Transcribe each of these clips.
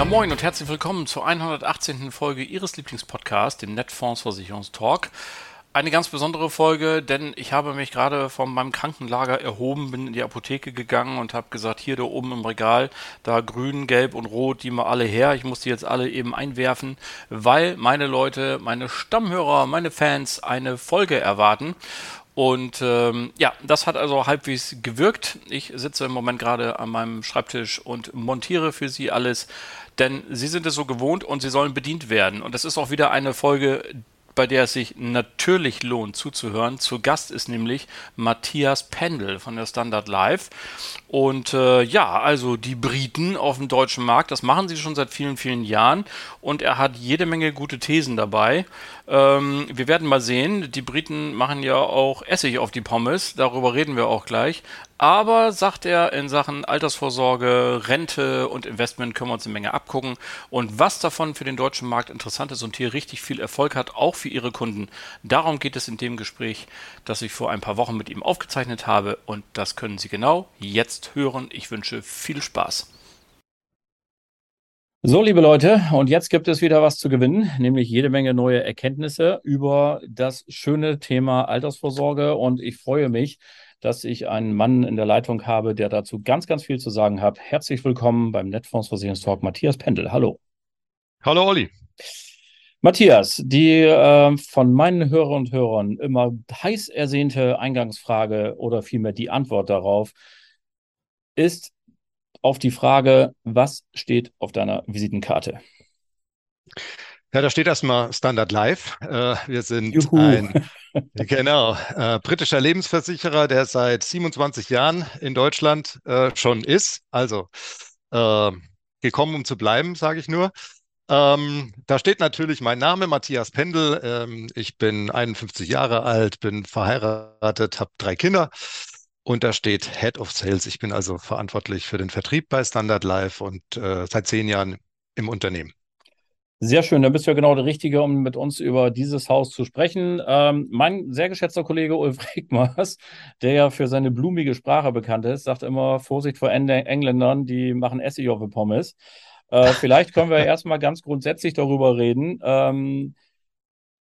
Ja, moin und herzlich willkommen zur 118. Folge Ihres Lieblingspodcasts, dem Netfonds Versicherungstalk eine ganz besondere Folge, denn ich habe mich gerade von meinem Krankenlager erhoben, bin in die Apotheke gegangen und habe gesagt, hier da oben im Regal, da grün, gelb und rot, die mal alle her. Ich muss die jetzt alle eben einwerfen, weil meine Leute, meine Stammhörer, meine Fans eine Folge erwarten. Und ähm, ja, das hat also halbwegs gewirkt. Ich sitze im Moment gerade an meinem Schreibtisch und montiere für Sie alles, denn Sie sind es so gewohnt und Sie sollen bedient werden. Und das ist auch wieder eine Folge, bei der es sich natürlich lohnt zuzuhören. Zu Gast ist nämlich Matthias Pendel von der Standard Live. Und äh, ja, also die Briten auf dem deutschen Markt, das machen sie schon seit vielen, vielen Jahren. Und er hat jede Menge gute Thesen dabei. Ähm, wir werden mal sehen. Die Briten machen ja auch Essig auf die Pommes. Darüber reden wir auch gleich. Aber, sagt er, in Sachen Altersvorsorge, Rente und Investment können wir uns eine Menge abgucken. Und was davon für den deutschen Markt interessant ist und hier richtig viel Erfolg hat, auch für Ihre Kunden, darum geht es in dem Gespräch, das ich vor ein paar Wochen mit ihm aufgezeichnet habe. Und das können Sie genau jetzt hören. Ich wünsche viel Spaß. So, liebe Leute, und jetzt gibt es wieder was zu gewinnen, nämlich jede Menge neue Erkenntnisse über das schöne Thema Altersvorsorge. Und ich freue mich, dass ich einen Mann in der Leitung habe, der dazu ganz, ganz viel zu sagen hat. Herzlich willkommen beim Netfondsversicherungstalk, Matthias Pendel. Hallo. Hallo, Olli. Matthias, die äh, von meinen Hörern und Hörern immer heiß ersehnte Eingangsfrage oder vielmehr die Antwort darauf ist auf die Frage, was steht auf deiner Visitenkarte? Ja, da steht erstmal Standard Life. Äh, wir sind Juhu. ein genau, äh, britischer Lebensversicherer, der seit 27 Jahren in Deutschland äh, schon ist. Also äh, gekommen, um zu bleiben, sage ich nur. Ähm, da steht natürlich mein Name, Matthias Pendel. Ähm, ich bin 51 Jahre alt, bin verheiratet, habe drei Kinder. Und da steht Head of Sales. Ich bin also verantwortlich für den Vertrieb bei Standard Life und äh, seit zehn Jahren im Unternehmen. Sehr schön, dann bist du ja genau der Richtige, um mit uns über dieses Haus zu sprechen. Ähm, mein sehr geschätzter Kollege Ulf Regmers, der ja für seine blumige Sprache bekannt ist, sagt immer: Vorsicht vor Engländern, die machen Essig auf Pommes. Äh, vielleicht können wir erstmal ganz grundsätzlich darüber reden. Ähm,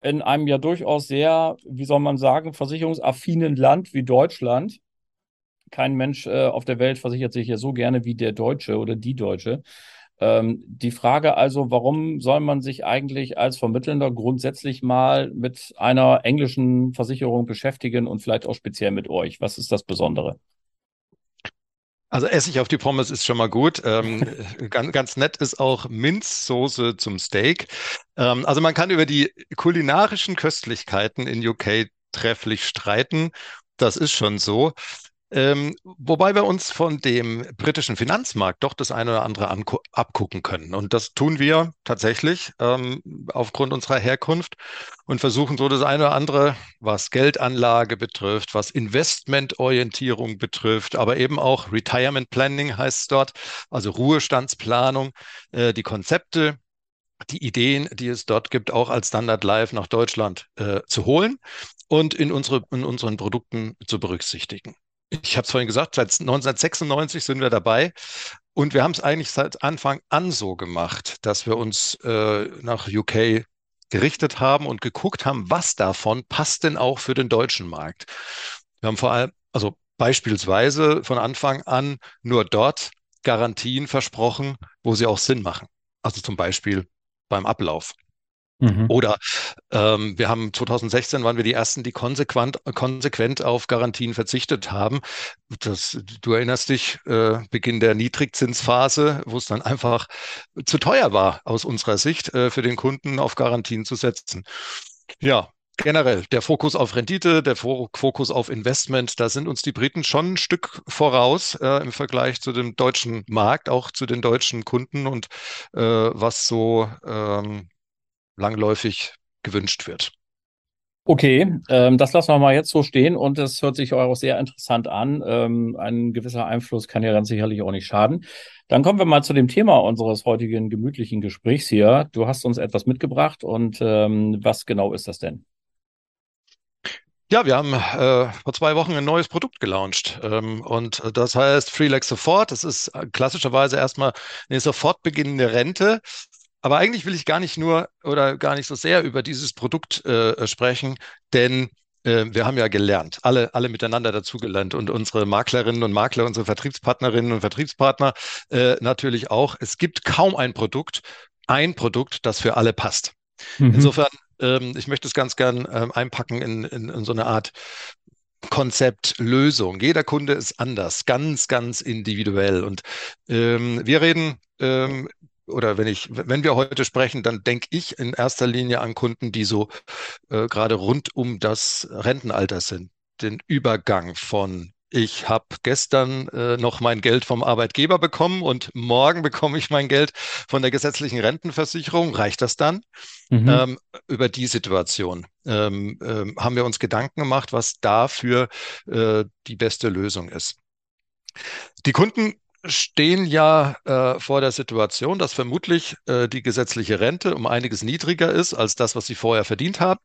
in einem ja durchaus sehr, wie soll man sagen, versicherungsaffinen Land wie Deutschland. Kein Mensch äh, auf der Welt versichert sich ja so gerne wie der Deutsche oder die Deutsche. Ähm, die Frage also, warum soll man sich eigentlich als Vermittelnder grundsätzlich mal mit einer englischen Versicherung beschäftigen und vielleicht auch speziell mit euch? Was ist das Besondere? Also Essig auf die Pommes ist schon mal gut. Ähm, ganz, ganz nett ist auch Minzsoße zum Steak. Ähm, also man kann über die kulinarischen Köstlichkeiten in UK trefflich streiten. Das ist schon so. Ähm, wobei wir uns von dem britischen Finanzmarkt doch das eine oder andere abgucken können. Und das tun wir tatsächlich ähm, aufgrund unserer Herkunft und versuchen so das eine oder andere, was Geldanlage betrifft, was Investmentorientierung betrifft, aber eben auch Retirement Planning heißt es dort, also Ruhestandsplanung, äh, die Konzepte, die Ideen, die es dort gibt, auch als Standard Live nach Deutschland äh, zu holen und in, unsere, in unseren Produkten zu berücksichtigen. Ich habe es vorhin gesagt, seit 1996 sind wir dabei. Und wir haben es eigentlich seit Anfang an so gemacht, dass wir uns äh, nach UK gerichtet haben und geguckt haben, was davon passt denn auch für den deutschen Markt. Wir haben vor allem, also beispielsweise von Anfang an nur dort Garantien versprochen, wo sie auch Sinn machen. Also zum Beispiel beim Ablauf. Mhm. Oder ähm, wir haben 2016 waren wir die ersten, die konsequent, konsequent auf Garantien verzichtet haben. Das, du erinnerst dich, äh, Beginn der Niedrigzinsphase, wo es dann einfach zu teuer war aus unserer Sicht äh, für den Kunden auf Garantien zu setzen. Ja, generell der Fokus auf Rendite, der Fokus auf Investment, da sind uns die Briten schon ein Stück voraus äh, im Vergleich zu dem deutschen Markt, auch zu den deutschen Kunden und äh, was so ähm, langläufig gewünscht wird. Okay, ähm, das lassen wir mal jetzt so stehen und das hört sich auch sehr interessant an. Ähm, ein gewisser Einfluss kann ja ganz sicherlich auch nicht schaden. Dann kommen wir mal zu dem Thema unseres heutigen gemütlichen Gesprächs hier. Du hast uns etwas mitgebracht und ähm, was genau ist das denn? Ja, wir haben äh, vor zwei Wochen ein neues Produkt gelauncht ähm, und das heißt Freelex Sofort. Das ist äh, klassischerweise erstmal eine sofort beginnende Rente. Aber eigentlich will ich gar nicht nur oder gar nicht so sehr über dieses Produkt äh, sprechen, denn äh, wir haben ja gelernt, alle, alle miteinander dazugelernt und unsere Maklerinnen und Makler, unsere Vertriebspartnerinnen und Vertriebspartner äh, natürlich auch. Es gibt kaum ein Produkt, ein Produkt, das für alle passt. Mhm. Insofern ähm, ich möchte es ganz gern ähm, einpacken in, in, in so eine Art Konzept, Lösung. Jeder Kunde ist anders, ganz, ganz individuell. Und ähm, wir reden, ähm, oder wenn ich, wenn wir heute sprechen, dann denke ich in erster Linie an Kunden, die so äh, gerade rund um das Rentenalter sind. Den Übergang von ich habe gestern äh, noch mein Geld vom Arbeitgeber bekommen und morgen bekomme ich mein Geld von der gesetzlichen Rentenversicherung. Reicht das dann? Mhm. Ähm, über die Situation ähm, ähm, haben wir uns Gedanken gemacht, was dafür äh, die beste Lösung ist. Die Kunden stehen ja äh, vor der Situation, dass vermutlich äh, die gesetzliche Rente um einiges niedriger ist als das, was sie vorher verdient haben.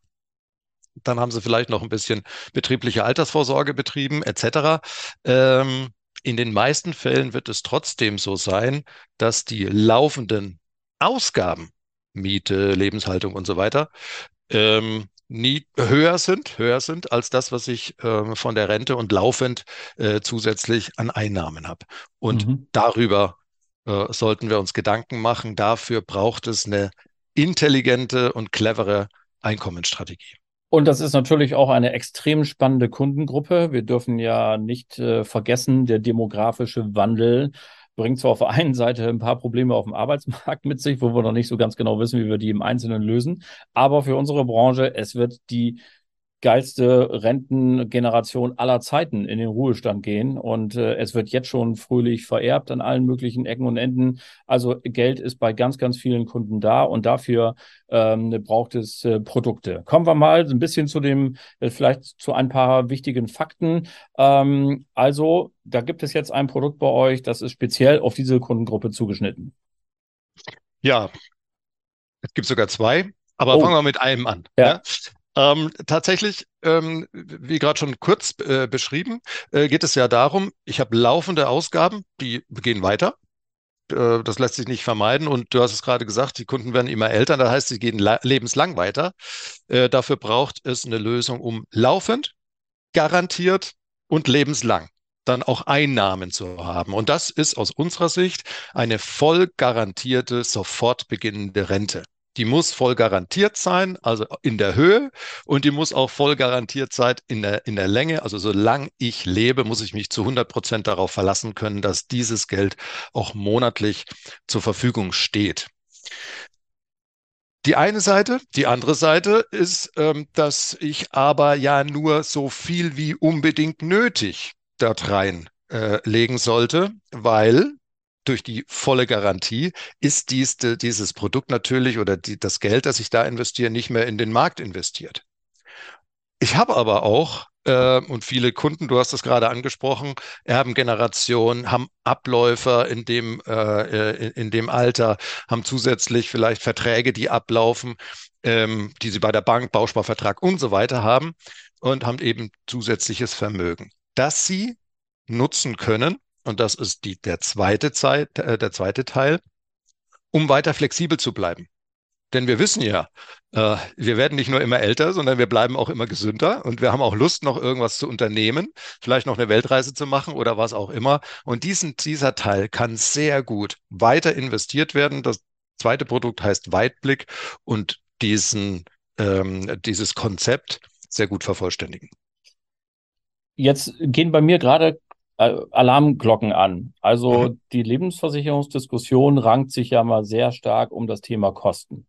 Dann haben sie vielleicht noch ein bisschen betriebliche Altersvorsorge betrieben, etc. Ähm, in den meisten Fällen wird es trotzdem so sein, dass die laufenden Ausgaben, Miete, Lebenshaltung und so weiter, ähm, nie höher sind, höher sind als das, was ich äh, von der Rente und laufend äh, zusätzlich an Einnahmen habe. Und mhm. darüber äh, sollten wir uns Gedanken machen. Dafür braucht es eine intelligente und clevere Einkommensstrategie. Und das ist natürlich auch eine extrem spannende Kundengruppe. Wir dürfen ja nicht äh, vergessen, der demografische Wandel bringt zwar auf der einen Seite ein paar Probleme auf dem Arbeitsmarkt mit sich, wo wir noch nicht so ganz genau wissen, wie wir die im Einzelnen lösen. Aber für unsere Branche, es wird die geilste Rentengeneration aller Zeiten in den Ruhestand gehen. Und äh, es wird jetzt schon fröhlich vererbt an allen möglichen Ecken und Enden. Also Geld ist bei ganz, ganz vielen Kunden da und dafür ähm, braucht es äh, Produkte. Kommen wir mal ein bisschen zu dem, äh, vielleicht zu ein paar wichtigen Fakten. Ähm, also, da gibt es jetzt ein Produkt bei euch, das ist speziell auf diese Kundengruppe zugeschnitten. Ja, es gibt sogar zwei, aber oh. fangen wir mit einem an. Ja. ja? Ähm, tatsächlich, ähm, wie gerade schon kurz äh, beschrieben, äh, geht es ja darum, ich habe laufende Ausgaben, die gehen weiter. Äh, das lässt sich nicht vermeiden. Und du hast es gerade gesagt, die Kunden werden immer älter, das heißt, sie gehen lebenslang weiter. Äh, dafür braucht es eine Lösung, um laufend, garantiert und lebenslang dann auch Einnahmen zu haben. Und das ist aus unserer Sicht eine voll garantierte, sofort beginnende Rente. Die muss voll garantiert sein, also in der Höhe, und die muss auch voll garantiert sein in der, in der Länge. Also solange ich lebe, muss ich mich zu 100 Prozent darauf verlassen können, dass dieses Geld auch monatlich zur Verfügung steht. Die eine Seite, die andere Seite ist, ähm, dass ich aber ja nur so viel wie unbedingt nötig dort rein äh, sollte, weil durch die volle Garantie ist dies, dieses Produkt natürlich oder die, das Geld, das ich da investiere, nicht mehr in den Markt investiert. Ich habe aber auch äh, und viele Kunden, du hast es gerade angesprochen, Erbengeneration, haben Abläufer in dem, äh, in, in, dem Alter, haben zusätzlich vielleicht Verträge, die ablaufen, ähm, die sie bei der Bank, Bausparvertrag und so weiter haben und haben eben zusätzliches Vermögen, das sie nutzen können, und das ist die, der, zweite Zeit, äh, der zweite Teil, um weiter flexibel zu bleiben. Denn wir wissen ja, äh, wir werden nicht nur immer älter, sondern wir bleiben auch immer gesünder und wir haben auch Lust, noch irgendwas zu unternehmen, vielleicht noch eine Weltreise zu machen oder was auch immer. Und diesen, dieser Teil kann sehr gut weiter investiert werden. Das zweite Produkt heißt Weitblick und diesen, ähm, dieses Konzept sehr gut vervollständigen. Jetzt gehen bei mir gerade Alarmglocken an. Also mhm. die Lebensversicherungsdiskussion rankt sich ja mal sehr stark um das Thema Kosten.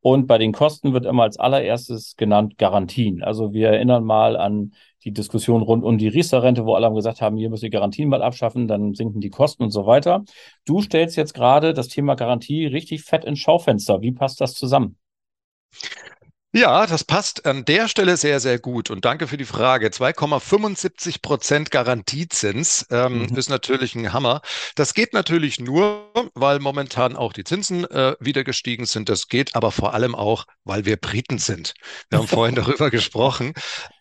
Und bei den Kosten wird immer als allererstes genannt Garantien. Also wir erinnern mal an die Diskussion rund um die Riester-Rente, wo alle haben gesagt haben, hier müssen wir Garantien mal abschaffen, dann sinken die Kosten und so weiter. Du stellst jetzt gerade das Thema Garantie richtig fett ins Schaufenster. Wie passt das zusammen? Ja, das passt an der Stelle sehr, sehr gut. Und danke für die Frage. 2,75 Prozent Garantiezins ähm, mhm. ist natürlich ein Hammer. Das geht natürlich nur, weil momentan auch die Zinsen äh, wieder gestiegen sind. Das geht aber vor allem auch, weil wir Briten sind. Wir haben vorhin darüber gesprochen.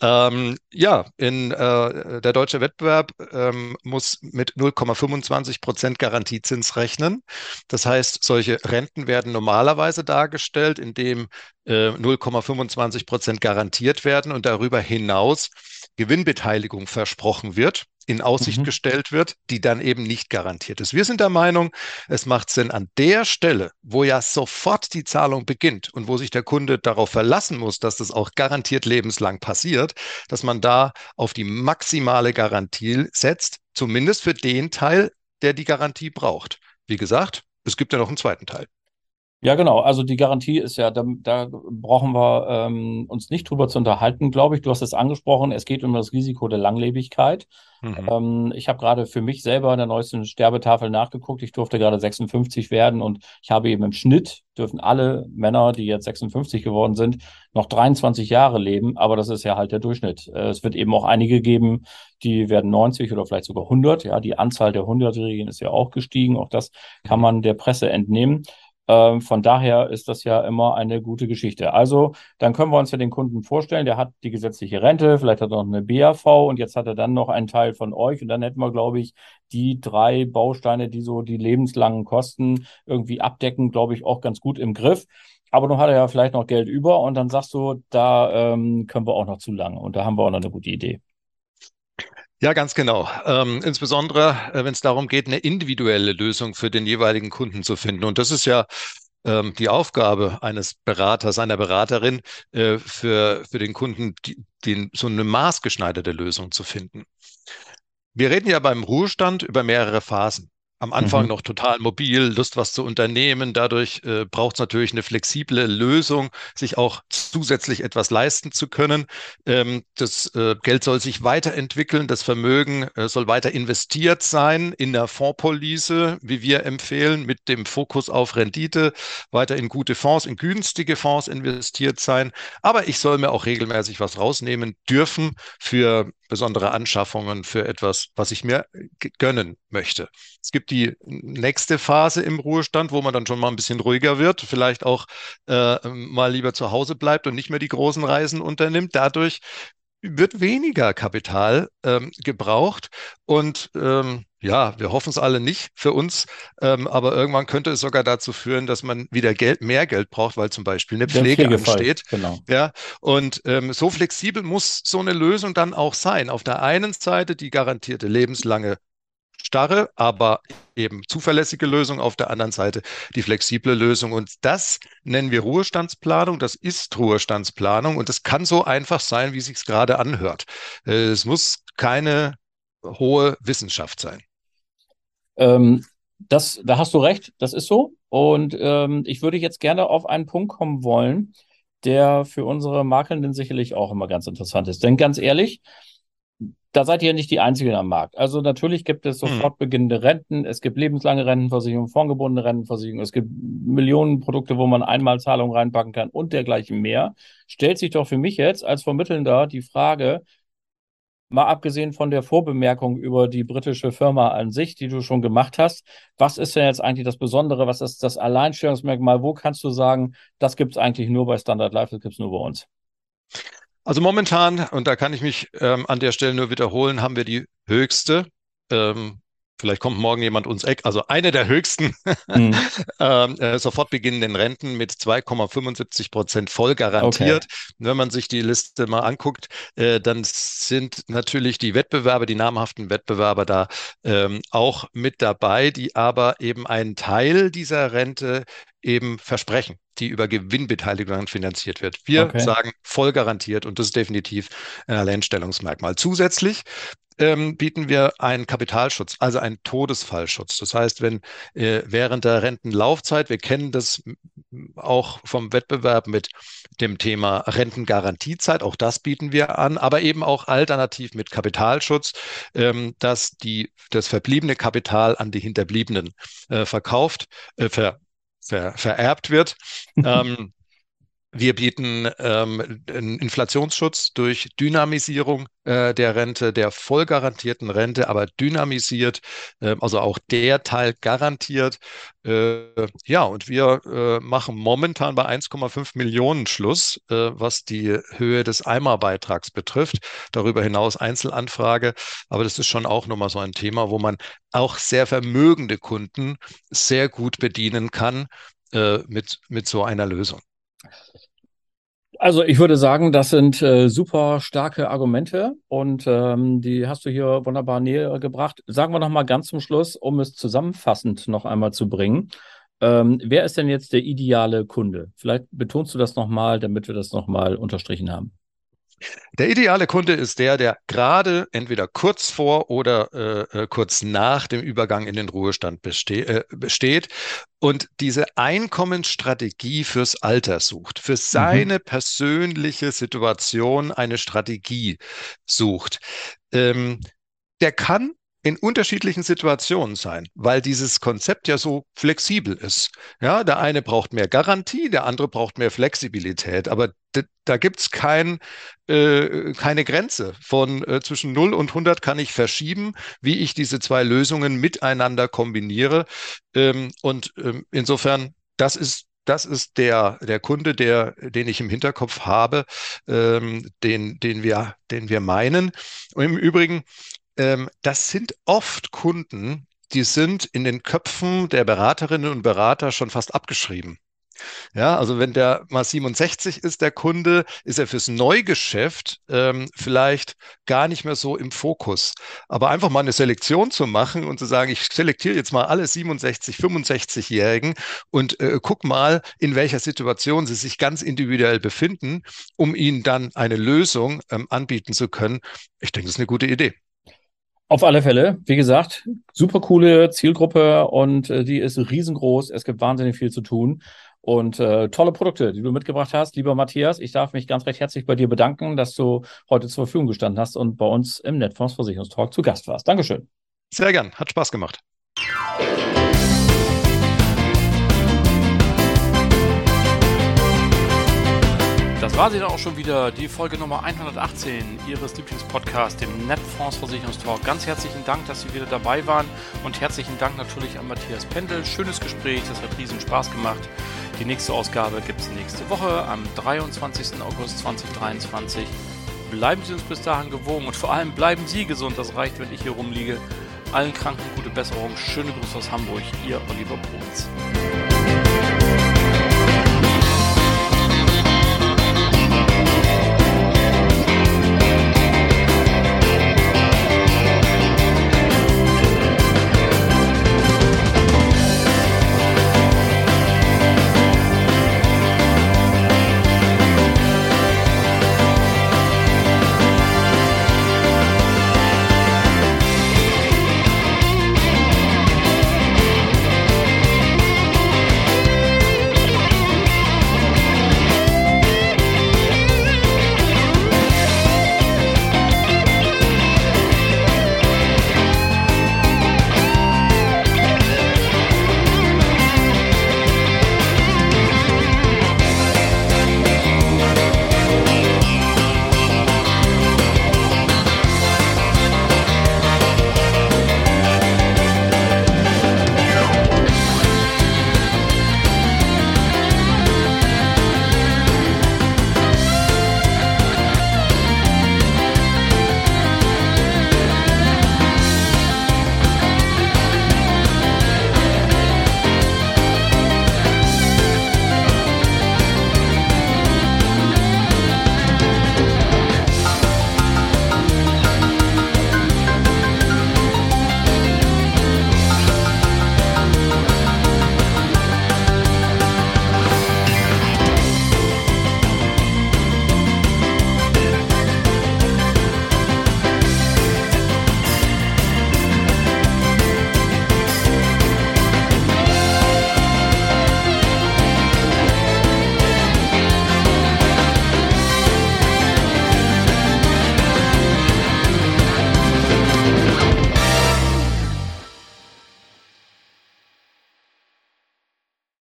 Ähm, ja, in äh, der deutsche Wettbewerb ähm, muss mit 0,25 Prozent Garantiezins rechnen. Das heißt, solche Renten werden normalerweise dargestellt, indem 0,25 äh, Prozent garantiert werden und darüber hinaus Gewinnbeteiligung versprochen wird, in Aussicht mhm. gestellt wird, die dann eben nicht garantiert ist. Wir sind der Meinung, es macht Sinn an der Stelle, wo ja sofort die Zahlung beginnt und wo sich der Kunde darauf verlassen muss, dass das auch garantiert lebenslang passiert, dass man da auf die maximale Garantie setzt, zumindest für den Teil, der die Garantie braucht. Wie gesagt, es gibt ja noch einen zweiten Teil. Ja, genau. Also die Garantie ist ja, da, da brauchen wir ähm, uns nicht drüber zu unterhalten, glaube ich. Du hast es angesprochen, es geht um das Risiko der Langlebigkeit. Mhm. Ähm, ich habe gerade für mich selber in der neuesten Sterbetafel nachgeguckt. Ich durfte gerade 56 werden und ich habe eben im Schnitt, dürfen alle Männer, die jetzt 56 geworden sind, noch 23 Jahre leben. Aber das ist ja halt der Durchschnitt. Äh, es wird eben auch einige geben, die werden 90 oder vielleicht sogar 100. Ja, die Anzahl der 100-Jährigen ist ja auch gestiegen. Auch das kann man der Presse entnehmen. Ähm, von daher ist das ja immer eine gute Geschichte. Also, dann können wir uns ja den Kunden vorstellen, der hat die gesetzliche Rente, vielleicht hat er noch eine BAV und jetzt hat er dann noch einen Teil von euch und dann hätten wir, glaube ich, die drei Bausteine, die so die lebenslangen Kosten irgendwie abdecken, glaube ich, auch ganz gut im Griff. Aber nun hat er ja vielleicht noch Geld über und dann sagst du, da ähm, können wir auch noch zu lang und da haben wir auch noch eine gute Idee. Ja, ganz genau. Ähm, insbesondere, äh, wenn es darum geht, eine individuelle Lösung für den jeweiligen Kunden zu finden. Und das ist ja ähm, die Aufgabe eines Beraters, einer Beraterin, äh, für, für den Kunden, die, den, so eine maßgeschneiderte Lösung zu finden. Wir reden ja beim Ruhestand über mehrere Phasen am Anfang mhm. noch total mobil, Lust, was zu unternehmen. Dadurch äh, braucht es natürlich eine flexible Lösung, sich auch zusätzlich etwas leisten zu können. Ähm, das äh, Geld soll sich weiterentwickeln, das Vermögen äh, soll weiter investiert sein in der Fondspolice, wie wir empfehlen, mit dem Fokus auf Rendite, weiter in gute Fonds, in günstige Fonds investiert sein. Aber ich soll mir auch regelmäßig was rausnehmen dürfen für besondere Anschaffungen für etwas, was ich mir gönnen möchte. Es gibt die nächste Phase im Ruhestand, wo man dann schon mal ein bisschen ruhiger wird, vielleicht auch äh, mal lieber zu Hause bleibt und nicht mehr die großen Reisen unternimmt. Dadurch wird weniger Kapital ähm, gebraucht und ähm, ja, wir hoffen es alle nicht für uns, ähm, aber irgendwann könnte es sogar dazu führen, dass man wieder Geld, mehr Geld braucht, weil zum Beispiel eine Pflege ansteht. Genau. Ja, und ähm, so flexibel muss so eine Lösung dann auch sein. Auf der einen Seite die garantierte lebenslange starre, aber eben zuverlässige Lösung, auf der anderen Seite die flexible Lösung. Und das nennen wir Ruhestandsplanung, das ist Ruhestandsplanung und es kann so einfach sein, wie es sich gerade anhört. Äh, es muss keine hohe Wissenschaft sein. Ähm, das, da hast du recht, das ist so. Und ähm, ich würde jetzt gerne auf einen Punkt kommen wollen, der für unsere Makelnden sicherlich auch immer ganz interessant ist. Denn ganz ehrlich, da seid ihr nicht die Einzigen am Markt. Also natürlich gibt es hm. sofort beginnende Renten, es gibt lebenslange Rentenversicherungen, fondgebundene Rentenversicherungen, es gibt Millionen Produkte, wo man Einmalzahlungen reinpacken kann und dergleichen mehr. Stellt sich doch für mich jetzt als Vermittelnder die Frage, mal abgesehen von der Vorbemerkung über die britische Firma an sich, die du schon gemacht hast, was ist denn jetzt eigentlich das Besondere? Was ist das Alleinstellungsmerkmal? Wo kannst du sagen, das gibt es eigentlich nur bei Standard Life, das gibt es nur bei uns? Also momentan, und da kann ich mich ähm, an der Stelle nur wiederholen, haben wir die höchste ähm, Vielleicht kommt morgen jemand uns Eck, also eine der höchsten mhm. ähm, äh, sofort beginnenden Renten mit 2,75 Prozent voll garantiert. Okay. Wenn man sich die Liste mal anguckt, äh, dann sind natürlich die Wettbewerber, die namhaften Wettbewerber da ähm, auch mit dabei, die aber eben einen Teil dieser Rente eben versprechen, die über Gewinnbeteiligung finanziert wird. Wir okay. sagen voll garantiert und das ist definitiv ein Alleinstellungsmerkmal. Zusätzlich ähm, bieten wir einen Kapitalschutz, also einen Todesfallschutz. Das heißt, wenn äh, während der Rentenlaufzeit, wir kennen das auch vom Wettbewerb mit dem Thema Rentengarantiezeit, auch das bieten wir an, aber eben auch alternativ mit Kapitalschutz, ähm, dass die, das verbliebene Kapital an die Hinterbliebenen äh, verkauft, äh, ver, ver, vererbt wird. ähm, wir bieten ähm, Inflationsschutz durch Dynamisierung äh, der Rente, der vollgarantierten Rente, aber dynamisiert, äh, also auch der Teil garantiert. Äh, ja, und wir äh, machen momentan bei 1,5 Millionen Schluss, äh, was die Höhe des Eimerbeitrags betrifft. Darüber hinaus Einzelanfrage, aber das ist schon auch nochmal so ein Thema, wo man auch sehr vermögende Kunden sehr gut bedienen kann äh, mit, mit so einer Lösung. Also ich würde sagen, das sind äh, super starke Argumente und ähm, die hast du hier wunderbar näher gebracht. Sagen wir noch mal ganz zum Schluss, um es zusammenfassend noch einmal zu bringen. Ähm, wer ist denn jetzt der ideale Kunde? Vielleicht betonst du das noch mal, damit wir das noch mal unterstrichen haben. Der ideale Kunde ist der, der gerade entweder kurz vor oder äh, äh kurz nach dem Übergang in den Ruhestand beste äh, besteht und diese Einkommensstrategie fürs Alter sucht, für seine mhm. persönliche Situation eine Strategie sucht. Ähm, der kann in unterschiedlichen Situationen sein, weil dieses Konzept ja so flexibel ist. Ja, der eine braucht mehr Garantie, der andere braucht mehr Flexibilität, aber da gibt es kein, äh, keine Grenze. Von äh, zwischen 0 und 100 kann ich verschieben, wie ich diese zwei Lösungen miteinander kombiniere. Ähm, und ähm, insofern, das ist das ist der, der Kunde, der, den ich im Hinterkopf habe, ähm, den, den, wir, den wir meinen. Und im Übrigen, ähm, das sind oft Kunden, die sind in den Köpfen der Beraterinnen und Berater schon fast abgeschrieben. Ja, also wenn der mal 67 ist, der Kunde, ist er fürs Neugeschäft ähm, vielleicht gar nicht mehr so im Fokus. Aber einfach mal eine Selektion zu machen und zu sagen, ich selektiere jetzt mal alle 67, 65-Jährigen und äh, guck mal, in welcher Situation sie sich ganz individuell befinden, um ihnen dann eine Lösung ähm, anbieten zu können. Ich denke, das ist eine gute Idee. Auf alle Fälle, wie gesagt, super coole Zielgruppe und äh, die ist riesengroß. Es gibt wahnsinnig viel zu tun und äh, tolle Produkte, die du mitgebracht hast. Lieber Matthias, ich darf mich ganz recht herzlich bei dir bedanken, dass du heute zur Verfügung gestanden hast und bei uns im Netfonds Versicherungstalk zu Gast warst. Dankeschön. Sehr gern, hat Spaß gemacht. War sie dann auch schon wieder, die Folge Nummer 118 Ihres Lieblingspodcasts, dem Netfonds Versicherungstalk. Ganz herzlichen Dank, dass Sie wieder dabei waren und herzlichen Dank natürlich an Matthias Pendel. Schönes Gespräch, das hat riesen Spaß gemacht. Die nächste Ausgabe gibt es nächste Woche am 23. August 2023. Bleiben Sie uns bis dahin gewogen und vor allem bleiben Sie gesund. Das reicht, wenn ich hier rumliege. Allen Kranken gute Besserung. Schöne Grüße aus Hamburg. Ihr Oliver Bruns.